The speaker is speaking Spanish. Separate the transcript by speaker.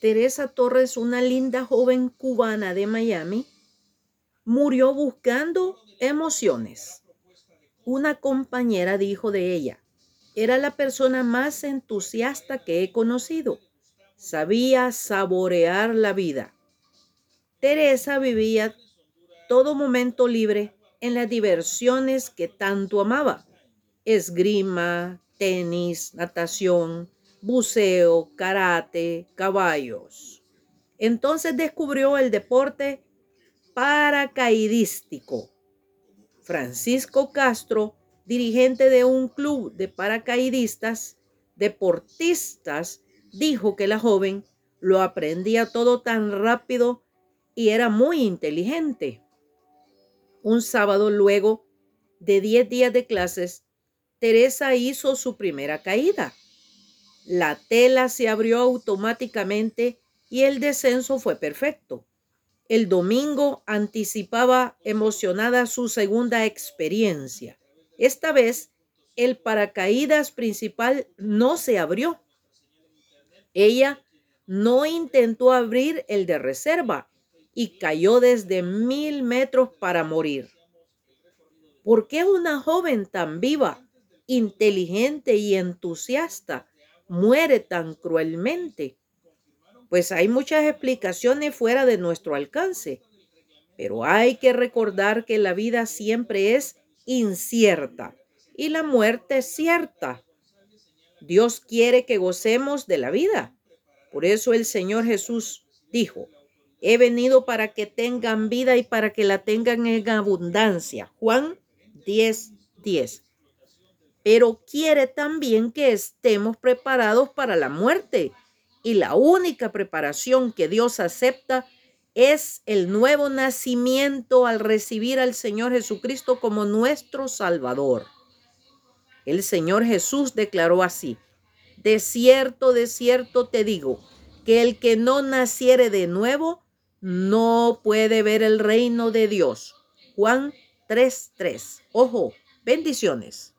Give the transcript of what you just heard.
Speaker 1: Teresa Torres, una linda joven cubana de Miami, murió buscando emociones. Una compañera dijo de ella, era la persona más entusiasta que he conocido. Sabía saborear la vida. Teresa vivía todo momento libre en las diversiones que tanto amaba. Esgrima, tenis, natación, buceo, karate, caballos. Entonces descubrió el deporte paracaidístico. Francisco Castro, dirigente de un club de paracaidistas, deportistas, dijo que la joven lo aprendía todo tan rápido y era muy inteligente. Un sábado luego de 10 días de clases, Teresa hizo su primera caída. La tela se abrió automáticamente y el descenso fue perfecto. El domingo anticipaba emocionada su segunda experiencia. Esta vez el paracaídas principal no se abrió. Ella no intentó abrir el de reserva y cayó desde mil metros para morir. ¿Por qué una joven tan viva, inteligente y entusiasta muere tan cruelmente? Pues hay muchas explicaciones fuera de nuestro alcance, pero hay que recordar que la vida siempre es incierta y la muerte cierta. Dios quiere que gocemos de la vida. Por eso el Señor Jesús dijo, He venido para que tengan vida y para que la tengan en abundancia. Juan 10, 10. Pero quiere también que estemos preparados para la muerte. Y la única preparación que Dios acepta es el nuevo nacimiento al recibir al Señor Jesucristo como nuestro Salvador. El Señor Jesús declaró así, de cierto, de cierto te digo, que el que no naciere de nuevo no puede ver el reino de Dios. Juan 3:3. Ojo, bendiciones.